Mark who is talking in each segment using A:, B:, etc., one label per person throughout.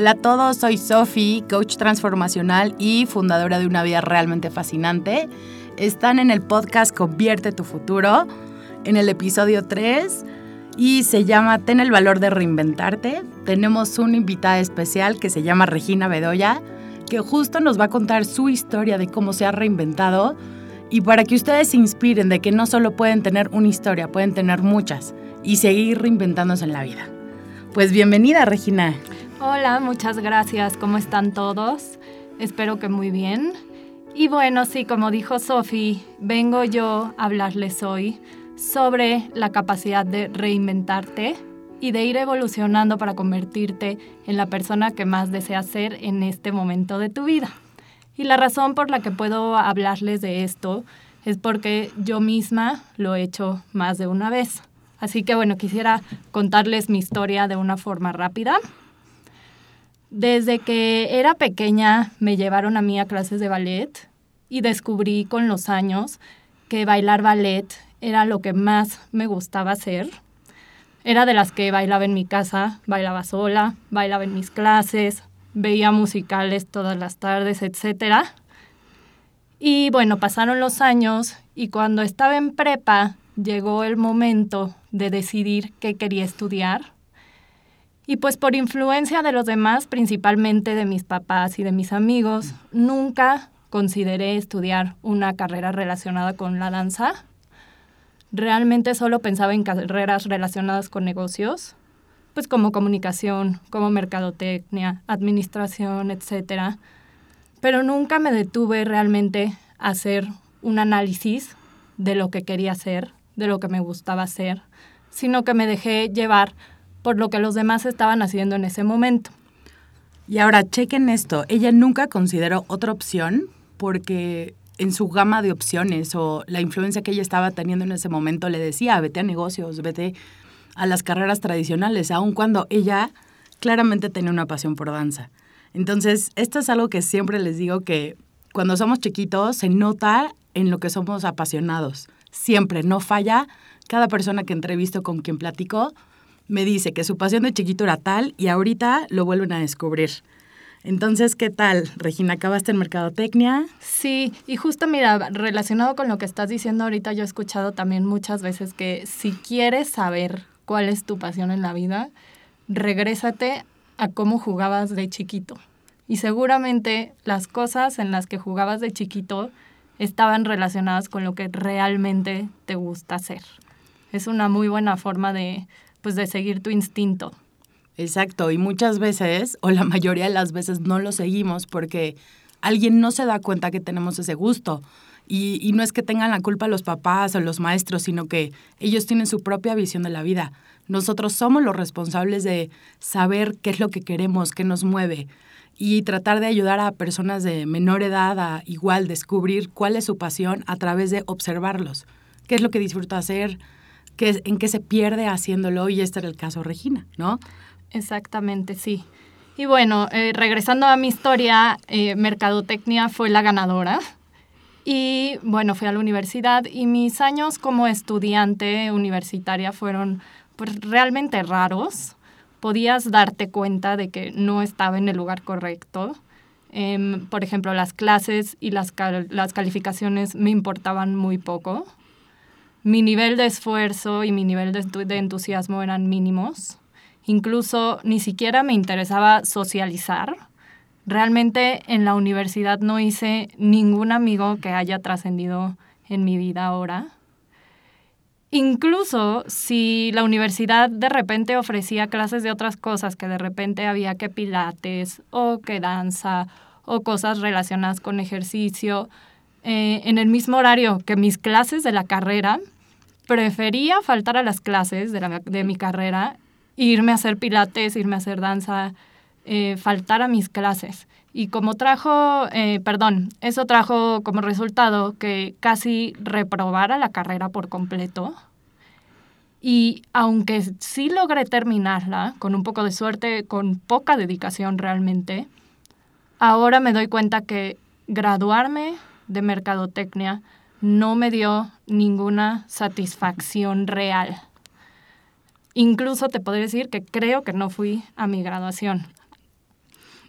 A: Hola a todos, soy Sofi, coach transformacional y fundadora de una vida realmente fascinante. Están en el podcast Convierte tu futuro, en el episodio 3 y se llama Ten el valor de reinventarte. Tenemos una invitada especial que se llama Regina Bedoya, que justo nos va a contar su historia de cómo se ha reinventado y para que ustedes se inspiren de que no solo pueden tener una historia, pueden tener muchas y seguir reinventándose en la vida. Pues bienvenida, Regina.
B: Hola, muchas gracias. ¿Cómo están todos? Espero que muy bien. Y bueno, sí, como dijo Sofi, vengo yo a hablarles hoy sobre la capacidad de reinventarte y de ir evolucionando para convertirte en la persona que más deseas ser en este momento de tu vida. Y la razón por la que puedo hablarles de esto es porque yo misma lo he hecho más de una vez. Así que bueno, quisiera contarles mi historia de una forma rápida. Desde que era pequeña me llevaron a mí a clases de ballet y descubrí con los años que bailar ballet era lo que más me gustaba hacer. Era de las que bailaba en mi casa, bailaba sola, bailaba en mis clases, veía musicales todas las tardes, etc. Y bueno, pasaron los años y cuando estaba en prepa llegó el momento de decidir qué quería estudiar. Y pues por influencia de los demás, principalmente de mis papás y de mis amigos, nunca consideré estudiar una carrera relacionada con la danza. Realmente solo pensaba en carreras relacionadas con negocios pues como comunicación, como mercadotecnia, administración, etcétera. Pero nunca me detuve realmente a hacer un análisis de lo que quería hacer, de lo que me gustaba hacer, sino que me dejé llevar por lo que los demás estaban haciendo en ese momento.
A: Y ahora chequen esto, ella nunca consideró otra opción porque en su gama de opciones o la influencia que ella estaba teniendo en ese momento le decía, vete a negocios, vete a las carreras tradicionales, aun cuando ella claramente tenía una pasión por danza. Entonces, esto es algo que siempre les digo que cuando somos chiquitos se nota en lo que somos apasionados. Siempre, no falla. Cada persona que entrevisto con quien platico me dice que su pasión de chiquito era tal y ahorita lo vuelven a descubrir. Entonces, ¿qué tal, Regina? ¿Acabaste en Mercadotecnia?
B: Sí, y justo mira, relacionado con lo que estás diciendo ahorita, yo he escuchado también muchas veces que si quieres saber cuál es tu pasión en la vida, regrésate a cómo jugabas de chiquito. Y seguramente las cosas en las que jugabas de chiquito estaban relacionadas con lo que realmente te gusta hacer. Es una muy buena forma de, pues, de seguir tu instinto.
A: Exacto, y muchas veces, o la mayoría de las veces, no lo seguimos porque alguien no se da cuenta que tenemos ese gusto. Y, no es que tengan la culpa los papás o los maestros, sino que ellos tienen su propia visión de la vida. Nosotros somos los responsables de saber qué es lo que queremos, qué nos mueve y tratar de ayudar a personas de menor edad a igual descubrir cuál es su pasión a través de observarlos, qué es lo que disfruta hacer, qué, en qué se pierde haciéndolo y este era el caso Regina, ¿no?
B: Exactamente, sí. Y bueno, eh, regresando a mi historia, eh, Mercadotecnia fue la ganadora y bueno, fui a la universidad y mis años como estudiante universitaria fueron pues, realmente raros. Podías darte cuenta de que no estaba en el lugar correcto. Em, por ejemplo, las clases y las, las calificaciones me importaban muy poco. Mi nivel de esfuerzo y mi nivel de, entusiasmo eran mínimos. Incluso ni siquiera me interesaba socializar Realmente en la universidad no hice ningún amigo que haya trascendido en mi vida ahora. Incluso si la universidad de repente ofrecía clases de otras cosas, que de repente había que pilates o que danza o cosas relacionadas con ejercicio, eh, en el mismo horario que mis clases de la carrera, prefería faltar a las clases de, de mi carrera, irme a hacer pilates, irme a hacer danza, eh, faltar a mis clases. Y como trajo, eh, perdón, eso trajo como resultado que casi reprobara la carrera por completo. Y aunque sí logré terminarla, con un poco de suerte, con poca dedicación realmente, ahora me doy cuenta que graduarme de mercadotecnia no me dio ninguna satisfacción real. Incluso te podría decir que creo que no fui a mi graduación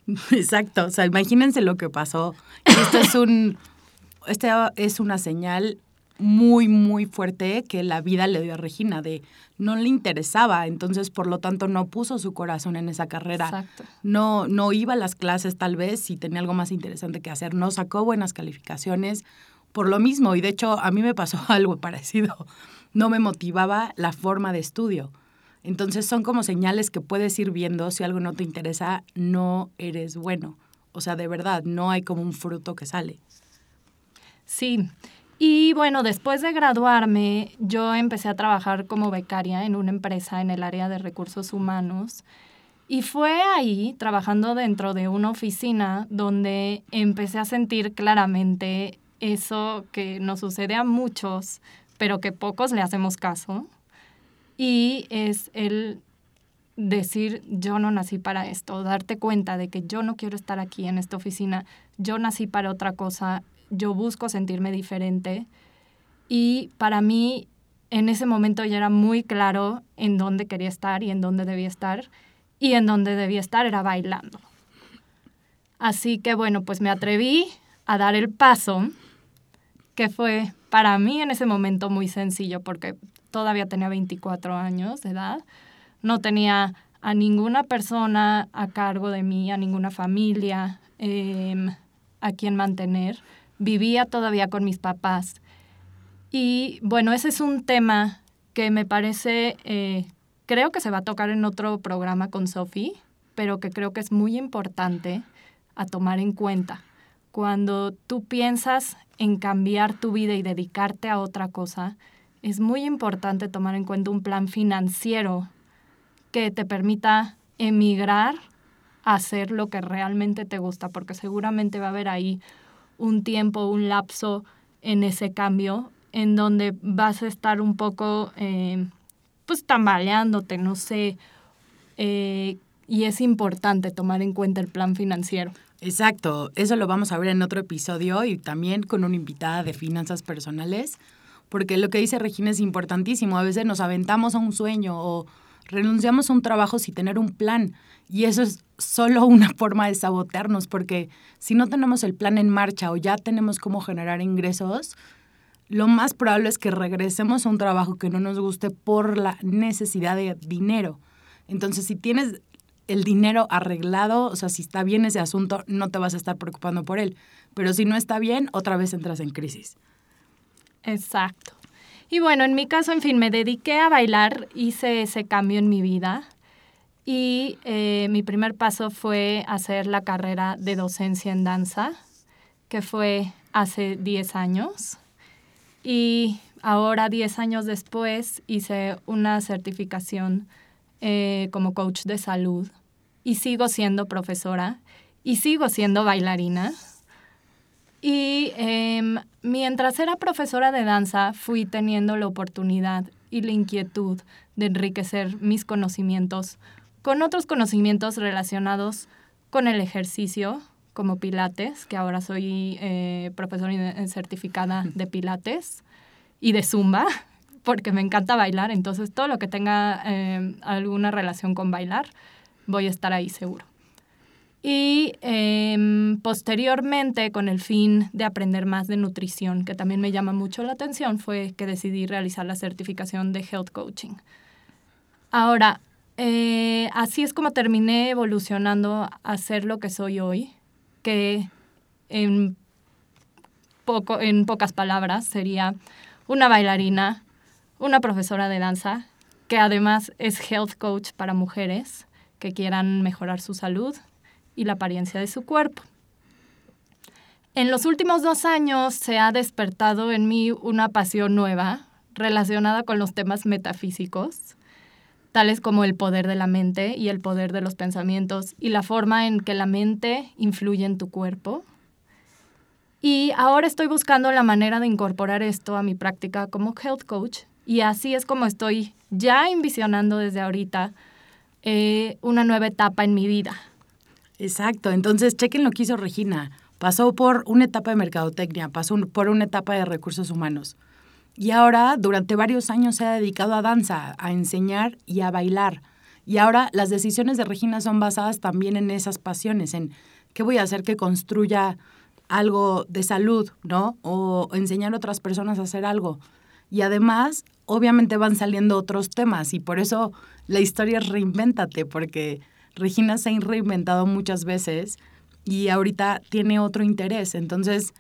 A: Exacto, o sea, imagínense lo que pasó. Esto es un, es una señal muy, muy fuerte que la vida le dio a Regina, de no le interesaba, entonces por lo tanto no puso su corazón en esa carrera.
B: Exacto.
A: No, no iba a las clases tal vez si tenía algo más interesante que hacer, no sacó buenas calificaciones por lo mismo y de hecho a mí me pasó algo parecido, no me motivaba la forma de estudio. Entonces son como señales que puedes ir viendo, si algo no te interesa, no eres bueno. O sea, de verdad, no hay como un fruto que sale.
B: Sí, y bueno, después de graduarme, yo empecé a trabajar como becaria en una empresa en el área de recursos humanos. Y fue ahí, trabajando dentro de una oficina, donde empecé a sentir claramente eso que nos sucede a muchos, pero que pocos le hacemos caso. Y es el decir, yo no nací para esto, darte cuenta de que yo no quiero estar aquí en esta oficina, yo nací para otra cosa, yo busco sentirme diferente. Y para mí en ese momento ya era muy claro en dónde quería estar y en dónde debía estar. Y en dónde debía estar era bailando. Así que bueno, pues me atreví a dar el paso que fue para mí en ese momento muy sencillo porque todavía tenía 24 años de edad, no tenía a ninguna persona a cargo de mí, a ninguna familia em, a quien mantener vivía todavía con mis papás. Y bueno, ese es un tema que me parece, eh, creo que se va a tocar en otro programa con Sophie, pero que creo que es muy importante a tomar en cuenta. Cuando tú piensas en cambiar tu vida y dedicarte a otra cosa, es muy importante tomar en cuenta un plan financiero que te permita emigrar a hacer lo que realmente te gusta, porque seguramente va a haber ahí un tiempo, un lapso en ese cambio, en donde vas a estar un poco, eh, pues, tambaleándote, no sé, eh, y es importante tomar en cuenta el plan financiero.
A: Exacto, eso lo vamos a ver en otro episodio y también con una invitada de finanzas personales, porque lo que dice Regina es importantísimo. A veces nos aventamos a un sueño o renunciamos a un trabajo sin tener un plan y eso es solo una forma de sabotearnos, porque si no tenemos el plan en marcha o ya tenemos cómo generar ingresos, lo más probable es que regresemos a un trabajo que no nos guste por la necesidad de dinero. Entonces, si tienes el dinero arreglado, o sea, si está bien ese asunto, no te vas a estar preocupando por él. Pero si no está bien, otra vez entras en crisis.
B: Exacto. Y bueno, en mi caso, en fin, me dediqué a bailar, hice ese cambio en mi vida y eh, mi primer paso fue hacer la carrera de docencia en danza, que fue hace 10 años. Y ahora, 10 años después, hice una certificación eh, como coach de salud y sigo siendo profesora y sigo siendo bailarina. Y em, mientras era profesora de danza, fui teniendo la oportunidad y la inquietud de enriquecer mis conocimientos con otros conocimientos relacionados con el ejercicio, como Pilates, que ahora soy eh, profesora certificada de Pilates y de Zumba, porque me encanta bailar, entonces todo lo que tenga eh, alguna relación con bailar, voy a estar ahí seguro. Y em, posteriormente, con el fin de aprender más de nutrición, que también me llama mucho la atención, fue que decidí realizar la certificación de Health Coaching. Ahora, eh, así es como terminé evolucionando a ser lo que soy hoy, que en, poco, en pocas palabras sería una bailarina, una profesora de danza, que además es health coach para mujeres que quieran mejorar su salud y la apariencia de su cuerpo. En los últimos dos años se ha despertado en mí una pasión nueva relacionada con los temas metafísicos tales como el poder de la mente y el poder de los pensamientos y la forma en que la mente influye en tu cuerpo. Y ahora estoy buscando la manera de incorporar esto a mi práctica como health coach y así es como estoy ya envisionando desde ahorita eh, una nueva etapa en mi vida.
A: Exacto, entonces chequen lo que hizo Regina. Pasó por una etapa de mercadotecnia, pasó por una etapa de recursos humanos y ahora, durante varios años, se ha dedicado a danza, a enseñar y a bailar. Y ahora las decisiones de Regina son basadas también en esas pasiones, en qué voy a hacer que construya algo de salud, ¿no? O enseñar a otras personas a hacer algo. Y además, obviamente van saliendo otros temas y por eso la historia es reinvéntate, porque Regina se ha reinventado muchas veces y ahorita tiene otro interés. Entonces,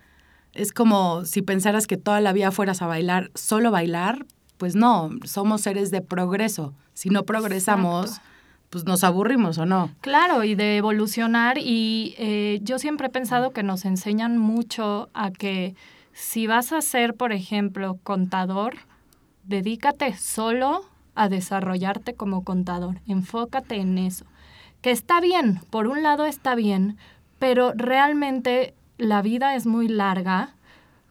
A: es como si pensaras que toda la vida fueras a bailar, solo bailar, pues no, somos seres de progreso. Si no progresamos, pues nos aburrimos o no.
B: Claro, y de evolucionar. Y eh, yo siempre he pensado que nos enseñan mucho a que si vas a ser, por ejemplo, contador, dedícate solo a desarrollarte como contador. Enfócate en eso. Que está bien, por un lado está bien, pero realmente la vida es muy larga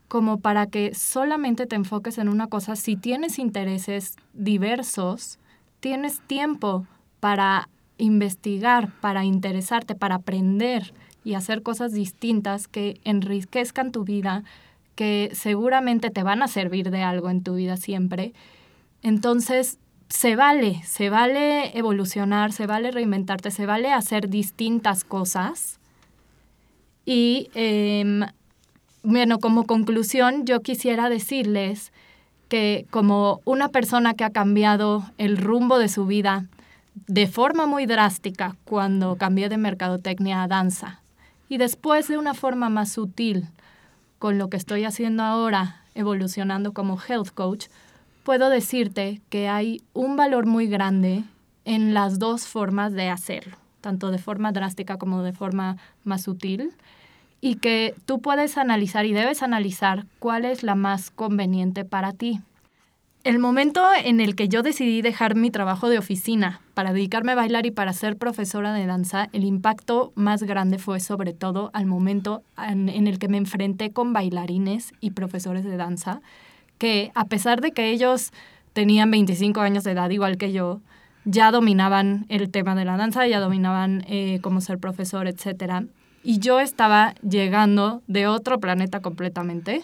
B: como para que solamente te enfoques en una cosa. Si tienes intereses diversos, tienes tiempo para investigar, para interesarte, para aprender y hacer cosas distintas que enriquezcan tu vida, que seguramente te van a servir de algo en tu vida siempre. Entonces, se vale, se vale evolucionar, se vale reinventarte, se vale hacer distintas cosas. Y em, bueno, como conclusión, yo quisiera decirles que como una persona que ha cambiado el rumbo de su vida de forma muy drástica cuando cambié de mercadotecnia a danza y después de una forma más sutil con lo que estoy haciendo ahora, evolucionando como health coach, puedo decirte que hay un valor muy grande en las dos formas de hacerlo, tanto de forma drástica como de forma más sutil y que tú puedes analizar y debes analizar cuál es la más conveniente para ti. El momento en el que yo decidí dejar mi trabajo de oficina para dedicarme a bailar y para ser profesora de danza, el impacto más grande fue sobre todo al momento en, el que me enfrenté con bailarines y profesores de danza, que a pesar de que ellos tenían 25 años de edad igual que yo, ya dominaban el tema de la danza, ya dominaban eh, cómo ser profesor, etc y yo estaba llegando de otro planeta completamente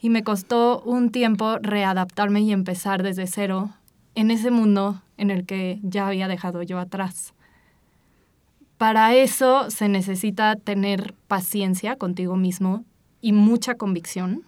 B: y me costó un tiempo readaptarme y empezar desde cero en ese mundo en el que ya había dejado yo atrás. Para eso se necesita tener paciencia contigo mismo y mucha convicción.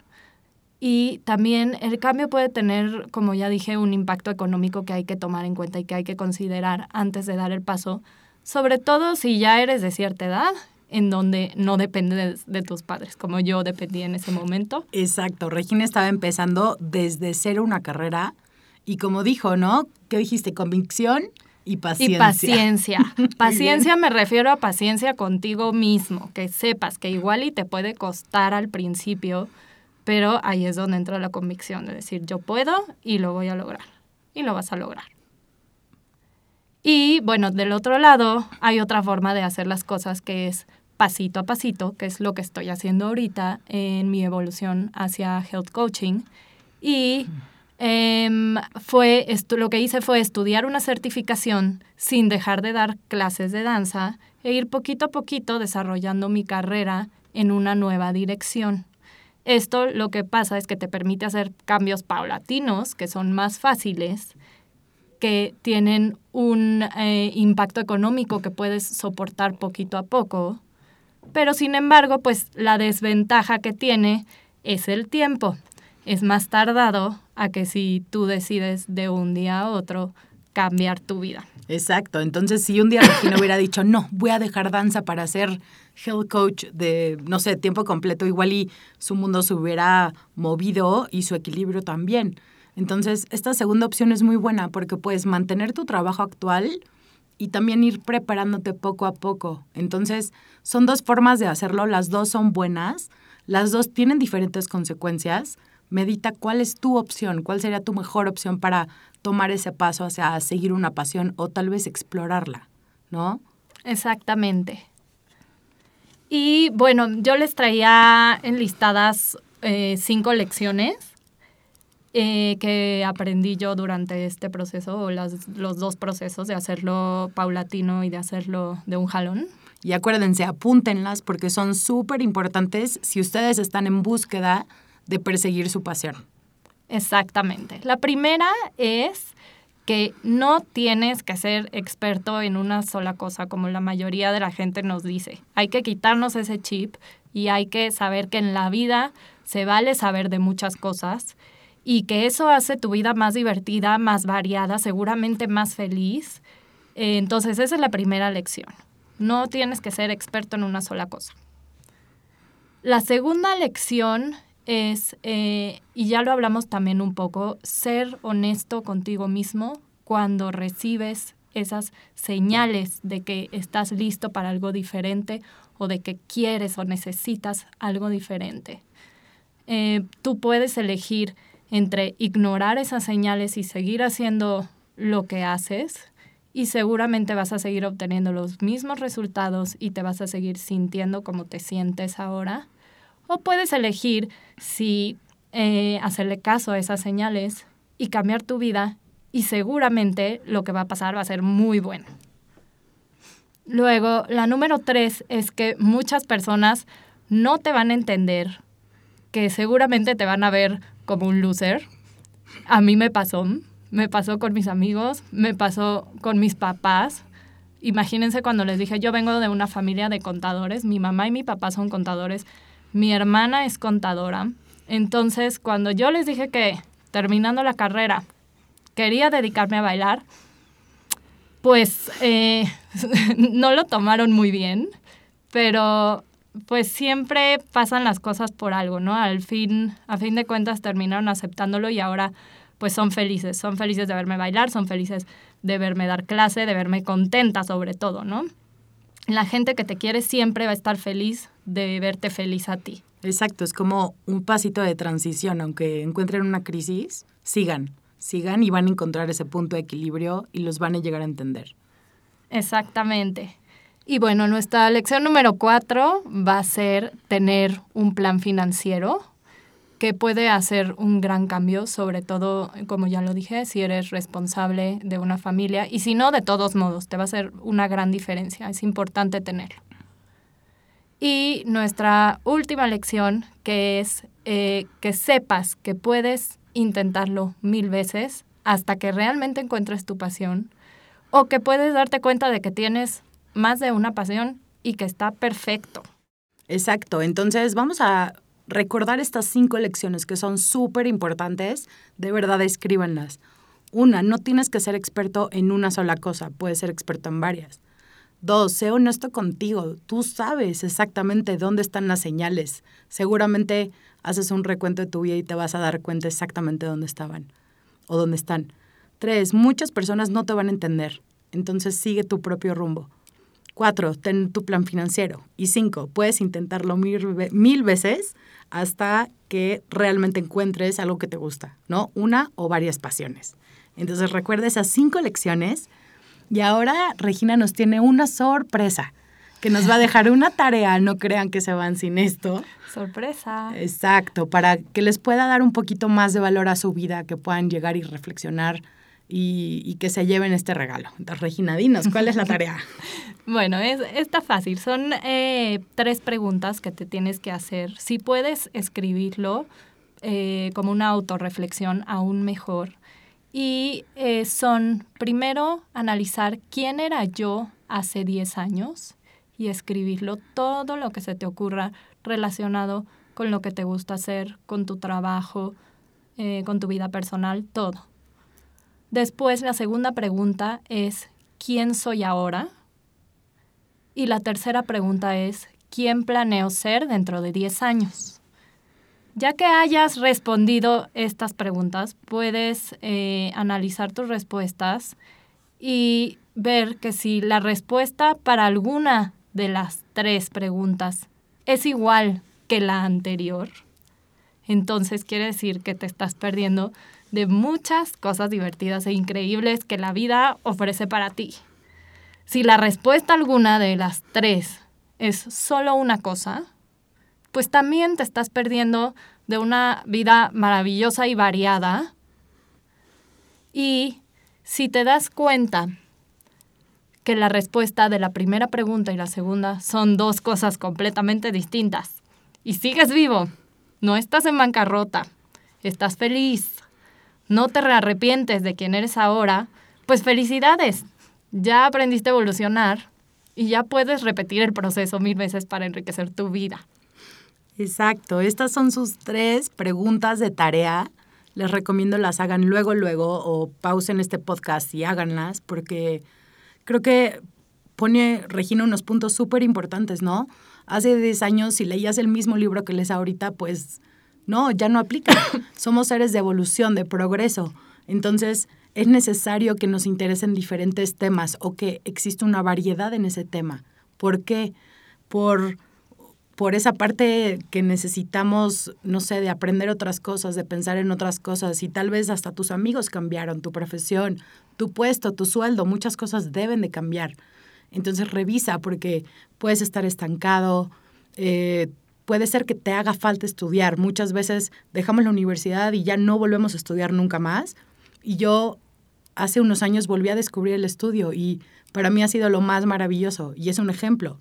B: Y también el cambio puede tener, como ya dije, un impacto económico que hay que tomar en cuenta y que hay que considerar antes de dar el paso, sobre todo si ya eres de cierta edad en donde no depende de, tus padres, como yo dependía en ese momento.
A: Exacto, Regina estaba empezando desde cero una carrera y como dijo, ¿no? ¿Qué dijiste? Convicción y paciencia.
B: Y paciencia. paciencia me refiero a paciencia contigo mismo, que sepas que igual y te puede costar al principio, pero ahí es donde entra la convicción de decir, yo puedo y lo voy a lograr. Y lo vas a lograr. Y bueno, del otro lado hay otra forma de hacer las cosas que es pasito a pasito, que es lo que estoy haciendo ahorita en mi evolución hacia health coaching. Y em, fue lo que hice fue estudiar una certificación sin dejar de dar clases de danza e ir poquito a poquito desarrollando mi carrera en una nueva dirección. Esto lo que pasa es que te permite hacer cambios paulatinos, que son más fáciles, que tienen un eh, impacto económico que puedes soportar poquito a poco pero sin embargo, pues la desventaja que tiene es el tiempo. Es más tardado a que si tú decides de un día a otro cambiar tu vida.
A: Exacto. Entonces, si un día Regina hubiera dicho, no, voy a dejar danza para ser health coach de, no sé, tiempo completo, igual y su mundo se hubiera movido y su equilibrio también. Entonces, esta segunda opción es muy buena porque puedes mantener tu trabajo actual, y también ir preparándote poco a poco. Entonces, son dos formas de hacerlo, las dos son buenas, las dos tienen diferentes consecuencias. Medita cuál es tu opción, cuál sería tu mejor opción para tomar ese paso hacia seguir una pasión o tal vez explorarla, ¿no?
B: Exactamente. Y bueno, yo les traía enlistadas eh, cinco lecciones eh, que aprendí yo durante este proceso, o las, los dos procesos de hacerlo paulatino y de hacerlo de un jalón.
A: Y acuérdense, apúntenlas porque son súper importantes si ustedes están en búsqueda de perseguir su pasión.
B: Exactamente. La primera es que no tienes que ser experto en una sola cosa, como la mayoría de la gente nos dice. Hay que quitarnos ese chip y hay que saber que en la vida se vale saber de muchas cosas y que eso hace tu vida más divertida, más variada, seguramente más feliz. Eh, entonces, esa es la primera lección. No tienes que ser experto en una sola cosa. La segunda lección es, eh, y ya lo hablamos también un poco, ser honesto contigo mismo cuando recibes esas señales de que estás listo para algo diferente o de que quieres o necesitas algo diferente. Eh, tú puedes elegir entre ignorar esas señales y seguir haciendo lo que haces y seguramente vas a seguir obteniendo los mismos resultados y te vas a seguir sintiendo como te sientes ahora. O puedes elegir si eh, hacerle caso a esas señales y cambiar tu vida y seguramente lo que va a pasar va a ser muy bueno. Luego, la número tres es que muchas personas no te van a entender, que seguramente te van a ver como un loser. A mí me pasó, me pasó con mis amigos, me pasó con mis papás. Imagínense cuando les dije, yo vengo de una familia de contadores, mi mamá y mi papá son contadores, mi hermana es contadora. Entonces, cuando yo les dije que terminando la carrera quería dedicarme a bailar, pues eh, no lo tomaron muy bien, pero pues siempre pasan las cosas por algo, ¿no? Al fin, a fin de cuentas terminaron aceptándolo y ahora pues son felices, son felices de verme bailar, son felices de verme dar clase, de verme contenta sobre todo, ¿no? La gente que te quiere siempre va a estar feliz de verte feliz a ti.
A: Exacto, es como un pasito de transición, aunque encuentren una crisis, sigan, sigan y van a encontrar ese punto de equilibrio y los van a llegar a entender.
B: Exactamente. Y bueno, nuestra lección número cuatro va a ser tener un plan financiero que puede hacer un gran cambio, sobre todo, como ya lo dije, si eres responsable de una familia y si no, de todos modos, te va a hacer una gran diferencia. Es importante tenerlo. Y nuestra última lección, que es eh, que sepas que puedes intentarlo mil veces hasta que realmente encuentres tu pasión o que puedes darte cuenta de que tienes más de una pasión y que está perfecto.
A: Exacto, entonces vamos a recordar estas cinco lecciones que son súper importantes, de verdad escríbanlas. Una, no tienes que ser experto en una sola cosa, puedes ser experto en varias. Dos, sé honesto contigo. Tú sabes exactamente dónde están las señales. Seguramente haces un recuento de tu vida y te vas a dar cuenta exactamente dónde estaban o dónde están. Tres, muchas personas no te van a entender, entonces sigue tu propio rumbo. Cuatro, ten tu plan financiero. Y cinco, puedes intentarlo mil, veces hasta que realmente encuentres algo que te gusta, ¿no? Una o varias pasiones. Entonces recuerda esas cinco lecciones. Y ahora Regina nos tiene una sorpresa que nos va a dejar una tarea, no crean que se van sin esto.
B: Sorpresa.
A: Exacto, para que les pueda dar un poquito más de valor a su vida, que puedan llegar y reflexionar y, que se lleven este regalo. Entonces, Regina, dinos, ¿cuál es la tarea?
B: bueno, es, está fácil. Son eh, tres preguntas que te tienes que hacer. Si puedes escribirlo eh, como una autorreflexión, aún mejor. Y eh, son, primero, analizar quién era yo hace 10 años y escribirlo todo lo que se te ocurra relacionado con lo que te gusta hacer, con tu trabajo, eh, con tu vida personal, todo. Después la segunda pregunta es, ¿quién soy ahora? Y la tercera pregunta es, ¿quién planeo ser dentro de 10 años? Ya que hayas respondido estas preguntas, puedes eh, analizar tus respuestas y ver que si la respuesta para alguna de las tres preguntas es igual que la anterior, entonces quiere decir que te estás perdiendo de muchas cosas divertidas e increíbles que la vida ofrece para ti. Si la respuesta alguna de las tres es solo una cosa, pues también te estás perdiendo de una vida maravillosa y variada. Y si te das cuenta que la respuesta de la primera pregunta y la segunda son dos cosas completamente distintas. Y sigues vivo, no estás en bancarrota, estás feliz, no te arrepientes de quién eres ahora, pues felicidades, ya aprendiste a evolucionar y ya puedes repetir el proceso mil veces para enriquecer tu vida.
A: Exacto, estas son sus tres preguntas de tarea. Les recomiendo las hagan luego, luego o pausen este podcast y háganlas porque creo que pone Regina unos puntos súper importantes, ¿no? Hace 10 años si leías el mismo libro que lees ahorita, pues no, ya no aplica. Somos seres de evolución, de progreso. Entonces, es necesario que nos interesen diferentes temas o que exista una variedad en ese tema. ¿Por qué? Por, por esa parte que necesitamos, no sé, de aprender otras cosas, de pensar en otras cosas y tal vez hasta tus amigos cambiaron, tu profesión, tu puesto, tu sueldo, muchas cosas deben de cambiar. Entonces revisa porque puedes estar estancado, eh, puede ser que te haga falta estudiar. Muchas veces dejamos la universidad y ya no volvemos a estudiar nunca más. Y yo hace unos años volví a descubrir el estudio y para mí ha sido lo más maravilloso y es un ejemplo.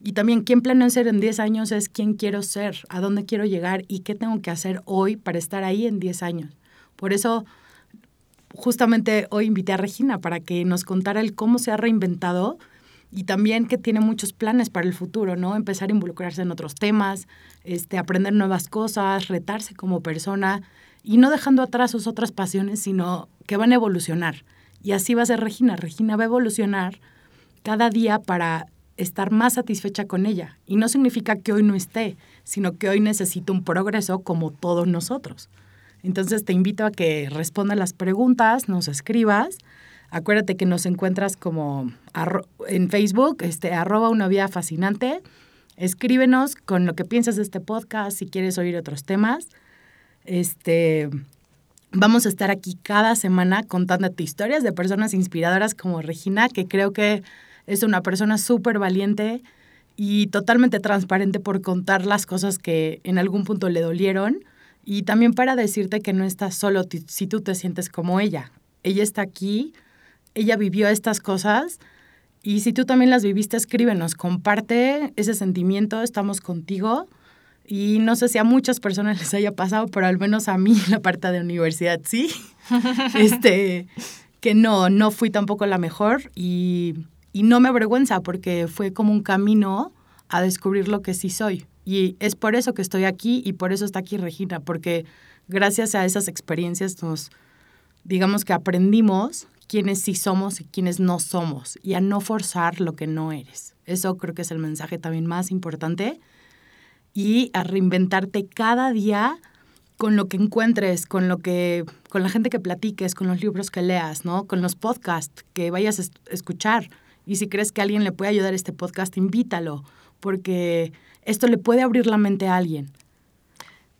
A: Y también quién planeo ser en 10 años es quién quiero ser, a dónde quiero llegar y qué tengo que hacer hoy para estar ahí en 10 años. Por eso justamente hoy invité a Regina para que nos contara el cómo se ha reinventado y también que tiene muchos planes para el futuro, ¿no? Empezar a involucrarse en otros temas, este, aprender nuevas cosas, retarse como persona y no dejando atrás sus otras pasiones, sino que van a evolucionar. Y así va a ser Regina. Regina va a evolucionar cada día para estar más satisfecha con ella. Y no significa que hoy no esté, sino que hoy necesita un progreso como todos nosotros. Entonces te invito a que respondas las preguntas, nos escribas. Acuérdate que nos encuentras como en Facebook, este, arroba una vida fascinante. Escríbenos con lo que piensas de este podcast, si quieres oír otros temas. Este, vamos a estar aquí cada semana contándote historias de personas inspiradoras como Regina, que creo que es una persona súper valiente y totalmente transparente por contar las cosas que en algún punto le dolieron y también para decirte que no estás solo si tú te sientes como ella. Ella está aquí, ella vivió estas cosas y si tú también las viviste, escríbenos, comparte ese sentimiento, estamos contigo y no sé si a muchas personas les haya pasado, pero al menos a mí la parte de universidad sí. este, que no, no fui tampoco la mejor y, y no me avergüenza porque fue como un camino a descubrir lo que sí soy. Y es por eso que estoy aquí y por eso está aquí Regina, porque gracias a esas experiencias nos, digamos que aprendimos quiénes sí somos y quiénes no somos y a no forzar lo que no eres. Eso creo que es el mensaje también más importante y a reinventarte cada día con lo que encuentres, con lo que con la gente que platiques, con los libros que leas, ¿no? Con los podcasts que vayas a escuchar. Y si crees que alguien le puede ayudar a este podcast, invítalo, porque esto le puede abrir la mente a alguien.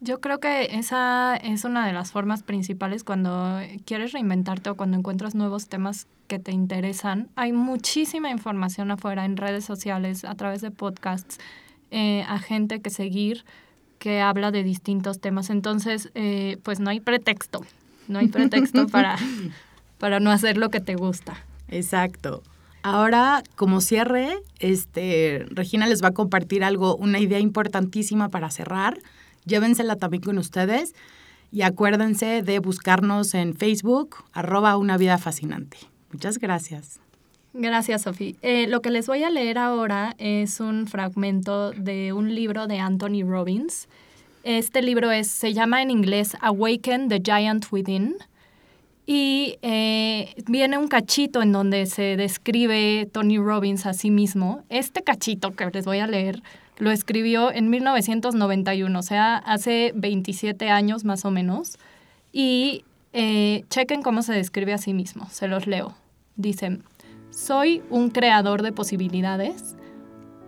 B: Yo creo que esa es una de las formas principales cuando quieres reinventarte o cuando encuentras nuevos temas que te interesan. Hay muchísima información afuera en redes sociales, a través de podcasts eh, a gente que seguir que habla de distintos temas. Entonces, eh, pues no hay pretexto, no hay pretexto para, para no hacer lo que te gusta.
A: Exacto. Ahora, como cierre, este, Regina les va a compartir algo, una idea importantísima para cerrar. Llévensela también con ustedes y acuérdense de buscarnos en Facebook, arroba una vida fascinante. Muchas gracias.
B: Gracias, Sofía. Eh, lo que les voy a leer ahora es un fragmento de un libro de Anthony Robbins. Este libro es, se llama en inglés Awaken the Giant Within. Y eh, viene un cachito en donde se describe Tony Robbins a sí mismo. Este cachito que les voy a leer lo escribió en 1991, o sea, hace 27 años más o menos. Y eh, chequen cómo se describe a sí mismo. Se los leo. Dicen, soy un creador de posibilidades,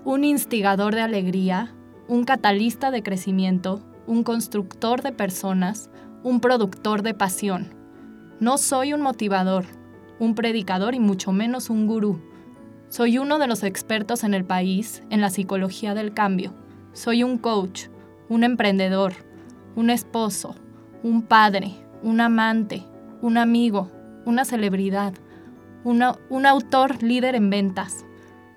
B: un instigador de alegría, un catalista de crecimiento, un constructor de personas, un productor de pasión. No soy un motivador, un predicador y mucho menos un gurú. Soy uno de los expertos en el país en la psicología del cambio. Soy un coach, un emprendedor, un esposo, un padre, un amante, un amigo, una celebridad, un autor líder en ventas,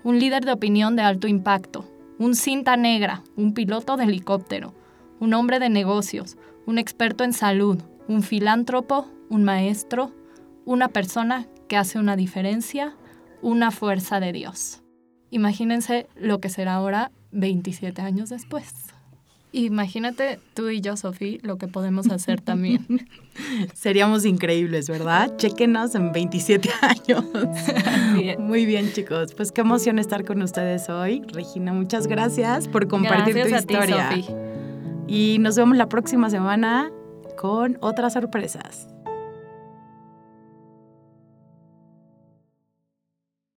B: un líder de opinión de alto impacto, un cinta negra, un piloto de helicóptero, un hombre de negocios, un experto en salud, un filántropo, un maestro, una persona que hace una diferencia, una fuerza de Dios. Imagínense lo que será ahora 27 años después. Imagínate tú y yo, Sofía, lo que podemos hacer también.
A: Seríamos increíbles, ¿verdad? Chequenos en 27 años. Muy bien, chicos. Pues qué emoción estar con ustedes hoy. Regina, muchas gracias por compartir tu historia. y nos vemos la próxima semana con otras sorpresas.